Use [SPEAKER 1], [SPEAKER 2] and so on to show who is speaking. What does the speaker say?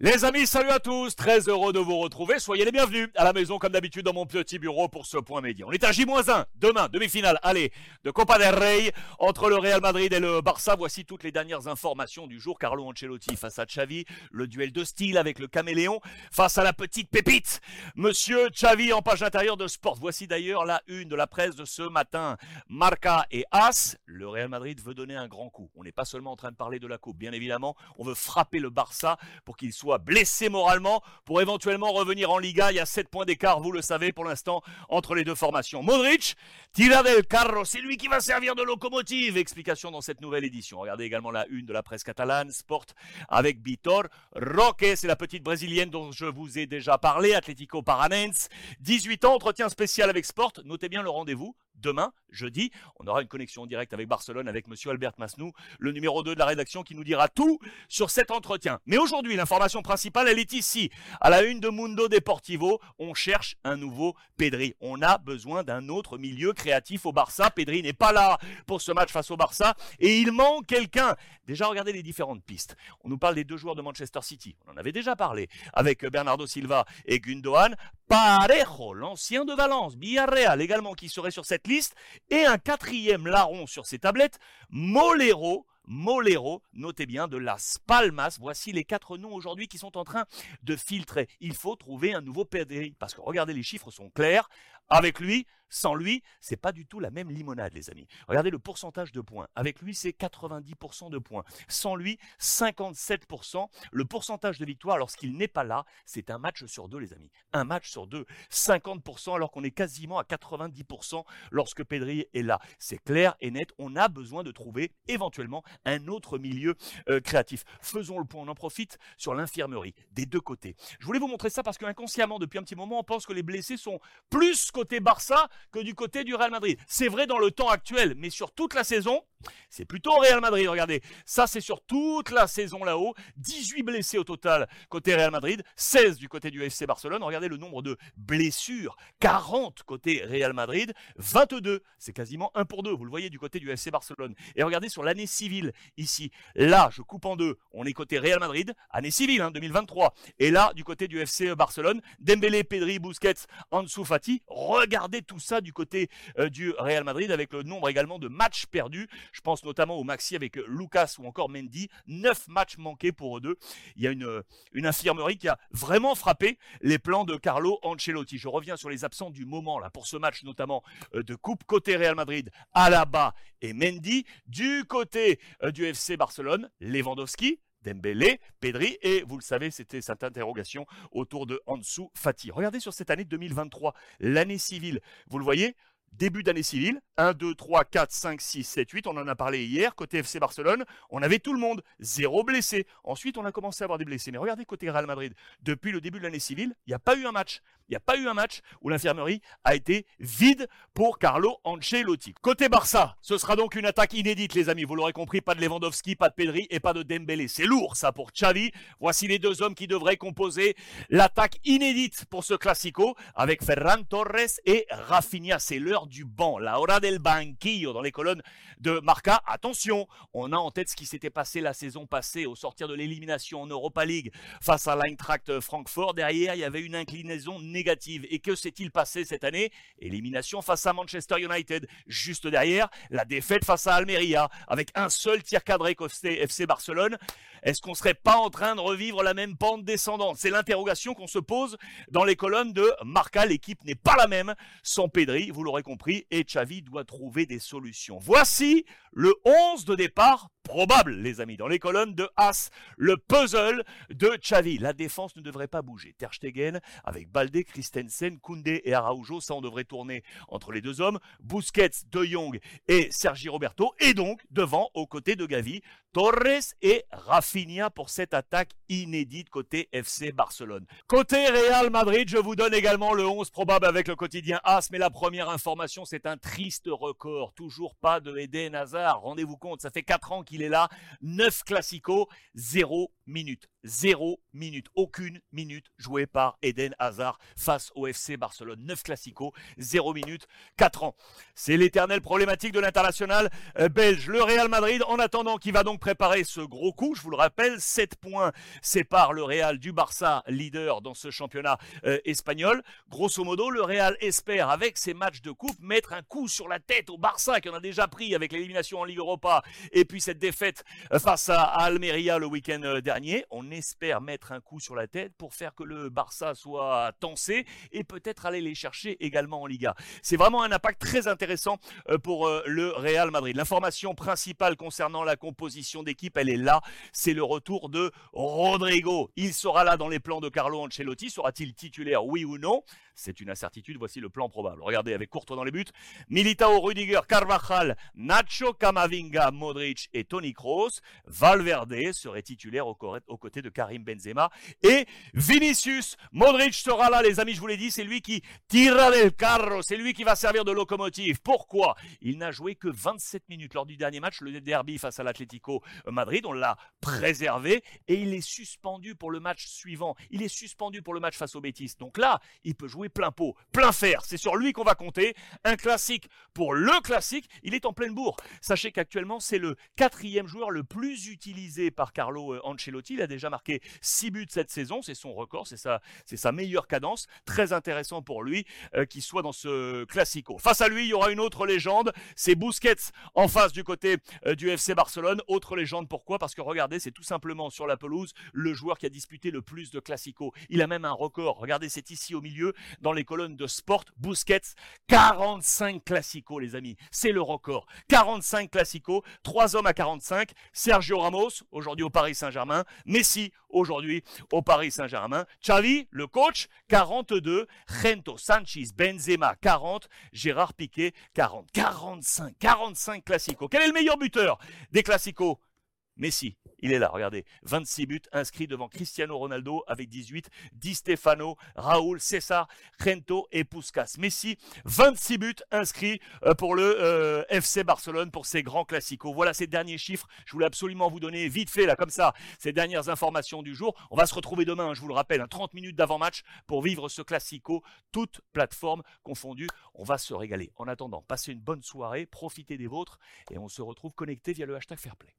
[SPEAKER 1] Les amis, salut à tous, très heureux de vous retrouver, soyez les bienvenus à la maison comme d'habitude dans mon petit bureau pour ce point média. On est à J-1, demain, demi-finale, allez, de Copa del Rey, entre le Real Madrid et le Barça, voici toutes les dernières informations du jour. Carlo Ancelotti face à Xavi, le duel de style avec le caméléon face à la petite pépite, Monsieur Xavi en page intérieure de Sport. Voici d'ailleurs la une de la presse de ce matin. Marca et As, le Real Madrid veut donner un grand coup. On n'est pas seulement en train de parler de la coupe, bien évidemment, on veut frapper le Barça pour qu'il soit blessé moralement pour éventuellement revenir en Liga. Il y a 7 points d'écart, vous le savez pour l'instant, entre les deux formations. Modric, tira del carro, c'est lui qui va servir de locomotive. Explication dans cette nouvelle édition. Regardez également la une de la presse catalane, Sport, avec Vitor Roque, c'est la petite brésilienne dont je vous ai déjà parlé, Atlético Paranense. 18 ans, entretien spécial avec Sport. Notez bien le rendez-vous, demain, jeudi, on aura une connexion directe avec Barcelone, avec Monsieur Albert Masnou, le numéro 2 de la rédaction, qui nous dira tout sur cet entretien. Mais aujourd'hui, l'information principale, elle est ici. À la une de Mundo Deportivo, on cherche un nouveau Pedri. On a besoin d'un autre milieu créatif au Barça. Pedri n'est pas là pour ce match face au Barça et il manque quelqu'un. Déjà, regardez les différentes pistes. On nous parle des deux joueurs de Manchester City. On en avait déjà parlé avec Bernardo Silva et Gundogan. Parejo, l'ancien de Valence, Villarreal également qui serait sur cette et un quatrième larron sur ses tablettes, Molero, Molero, notez bien, de Las Palmas. Voici les quatre noms aujourd'hui qui sont en train de filtrer. Il faut trouver un nouveau Pedri, parce que regardez, les chiffres sont clairs. Avec lui, sans lui, c'est pas du tout la même limonade, les amis. Regardez le pourcentage de points. Avec lui, c'est 90% de points. Sans lui, 57%. Le pourcentage de victoire lorsqu'il n'est pas là, c'est un match sur deux, les amis. Un match sur deux. 50% alors qu'on est quasiment à 90% lorsque Pedri est là. C'est clair et net. On a besoin de trouver éventuellement un autre milieu euh, créatif. Faisons le point. On en profite sur l'infirmerie des deux côtés. Je voulais vous montrer ça parce qu'inconsciemment, depuis un petit moment, on pense que les blessés sont plus côté Barça que du côté du Real Madrid. C'est vrai dans le temps actuel, mais sur toute la saison, c'est plutôt Real Madrid. Regardez, ça c'est sur toute la saison là-haut. 18 blessés au total côté Real Madrid, 16 du côté du FC Barcelone. Regardez le nombre de blessures, 40 côté Real Madrid, 22. C'est quasiment 1 pour 2, vous le voyez du côté du FC Barcelone. Et regardez sur l'année civile ici. Là, je coupe en deux. On est côté Real Madrid, année civile, hein, 2023. Et là, du côté du FC Barcelone, Dembélé, Pedri, Busquets, Ansu Fati. Regardez tout ça du côté euh, du Real Madrid avec le nombre également de matchs perdus. Je pense notamment au Maxi avec Lucas ou encore Mendy. Neuf matchs manqués pour eux deux. Il y a une, infirmerie qui a vraiment frappé les plans de Carlo Ancelotti. Je reviens sur les absents du moment là pour ce match notamment euh, de coupe côté Real Madrid, Alaba et Mendy. Du côté euh, du FC Barcelone, Lewandowski, Dembélé, Pedri, et vous le savez, c'était cette interrogation autour de Ansu Fati. Regardez sur cette année 2023, l'année civile. Vous le voyez, début d'année civile, 1, 2, 3, 4, 5, 6, 7, 8, on en a parlé hier, côté FC Barcelone, on avait tout le monde, zéro blessé. Ensuite, on a commencé à avoir des blessés. Mais regardez côté Real Madrid, depuis le début de l'année civile, il n'y a pas eu un match. Il n'y a pas eu un match où l'infirmerie a été vide pour Carlo Ancelotti. Côté Barça, ce sera donc une attaque inédite, les amis. Vous l'aurez compris, pas de Lewandowski, pas de Pedri et pas de Dembélé. C'est lourd, ça, pour Xavi. Voici les deux hommes qui devraient composer l'attaque inédite pour ce Classico avec Ferran Torres et Rafinha. C'est l'heure du banc, la hora del banquillo dans les colonnes de Marca. Attention, on a en tête ce qui s'était passé la saison passée au sortir de l'élimination en Europa League face à l'Eintracht Francfort. Derrière, il y avait une inclinaison négative. Et que s'est-il passé cette année? Élimination face à Manchester United. Juste derrière, la défaite face à Almeria avec un seul tir cadré côté FC Barcelone. Est-ce qu'on serait pas en train de revivre la même pente descendante? C'est l'interrogation qu'on se pose dans les colonnes de Marca. L'équipe n'est pas la même sans Pedri, vous l'aurez et Xavi doit trouver des solutions. Voici le 11 de départ probable, les amis, dans les colonnes de As, le puzzle de Xavi. La défense ne devrait pas bouger. Ter Stegen avec Balde, Christensen, Koundé et Araujo, ça on devrait tourner entre les deux hommes. Busquets, De Jong et Sergi Roberto, et donc devant, aux côtés de Gavi, Torres et Rafinha pour cette attaque inédite côté FC Barcelone. Côté Real Madrid, je vous donne également le 11 probable avec le quotidien As, mais la première information, c'est un triste record. Toujours pas de Eden Hazard. Rendez-vous compte, ça fait 4 ans qu'il est là. 9 classicos, 0 minutes. Zéro minute, aucune minute jouée par Eden Hazard face au FC Barcelone. 9 classicos, zéro minute, 4 ans. C'est l'éternelle problématique de l'international euh, belge. Le Real Madrid, en attendant, qui va donc préparer ce gros coup, je vous le rappelle, 7 points séparent le Real du Barça, leader dans ce championnat euh, espagnol. Grosso modo, le Real espère, avec ses matchs de coupe, mettre un coup sur la tête au Barça, qui a déjà pris avec l'élimination en Ligue Europa, et puis cette défaite euh, face à Almeria le week-end dernier. Espère mettre un coup sur la tête pour faire que le Barça soit tensé et peut-être aller les chercher également en Liga. C'est vraiment un impact très intéressant euh, pour euh, le Real Madrid. L'information principale concernant la composition d'équipe, elle est là. C'est le retour de Rodrigo. Il sera là dans les plans de Carlo Ancelotti. Sera-t-il titulaire, oui ou non? C'est une incertitude. Voici le plan probable. Regardez avec Courtois dans les buts. Militao, Rudiger, Carvajal, Nacho, Camavinga, Modric et Tony Kroos. Valverde serait titulaire aux côtés de Karim Benzema. Et Vinicius, Modric sera là, les amis, je vous l'ai dit, c'est lui qui tira del carro, c'est lui qui va servir de locomotive. Pourquoi? Il n'a joué que 27 minutes lors du dernier match, le derby face à l'Atlético Madrid. On l'a préservé et il est suspendu pour le match suivant. Il est suspendu pour le match face au Betis. Donc là, il peut jouer plein pot, plein fer. C'est sur lui qu'on va compter. Un classique pour le classique. Il est en pleine bourre. Sachez qu'actuellement, c'est le quatrième joueur le plus utilisé par Carlo euh, Ancelotti. Il a déjà marqué 6 buts cette saison. C'est son record. C'est sa, c'est sa meilleure cadence. Très intéressant pour lui euh, qu'il soit dans ce classico. Face à lui, il y aura une autre légende. C'est Busquets en face du côté euh, du FC Barcelone. Autre légende. Pourquoi? Parce que regardez, c'est tout simplement sur la pelouse le joueur qui a disputé le plus de classico. Il a même un record. Regardez, c'est ici au milieu dans les colonnes de Sport, Busquets, 45 classicos, les amis. C'est le record. 45 classicos, trois hommes à 45. Sergio Ramos, aujourd'hui au Paris Saint-Germain. Messi, aujourd'hui au Paris Saint-Germain. Xavi, le coach, 42. Gento Sanchez, Benzema, 40. Gérard Piquet, 40. 45, 45 classicos. Quel est le meilleur buteur des classicos? Messi, il est là, regardez. 26 buts inscrits devant Cristiano Ronaldo avec 18, Di Stefano, Raúl, César, Rento et Puskas. Messi, 26 buts inscrits euh, pour le euh, FC Barcelone pour ces grands classicos. Voilà ces derniers chiffres. Je voulais absolument vous donner vite fait, là, comme ça, ces dernières informations du jour. On va se retrouver demain, je vous le rappelle, 30 minutes d'avant-match pour vivre ce classico, toutes plateformes confondues. On va se régaler. En attendant, passez une bonne soirée, profitez des vôtres et on se retrouve connecté via le hashtag Fairplay.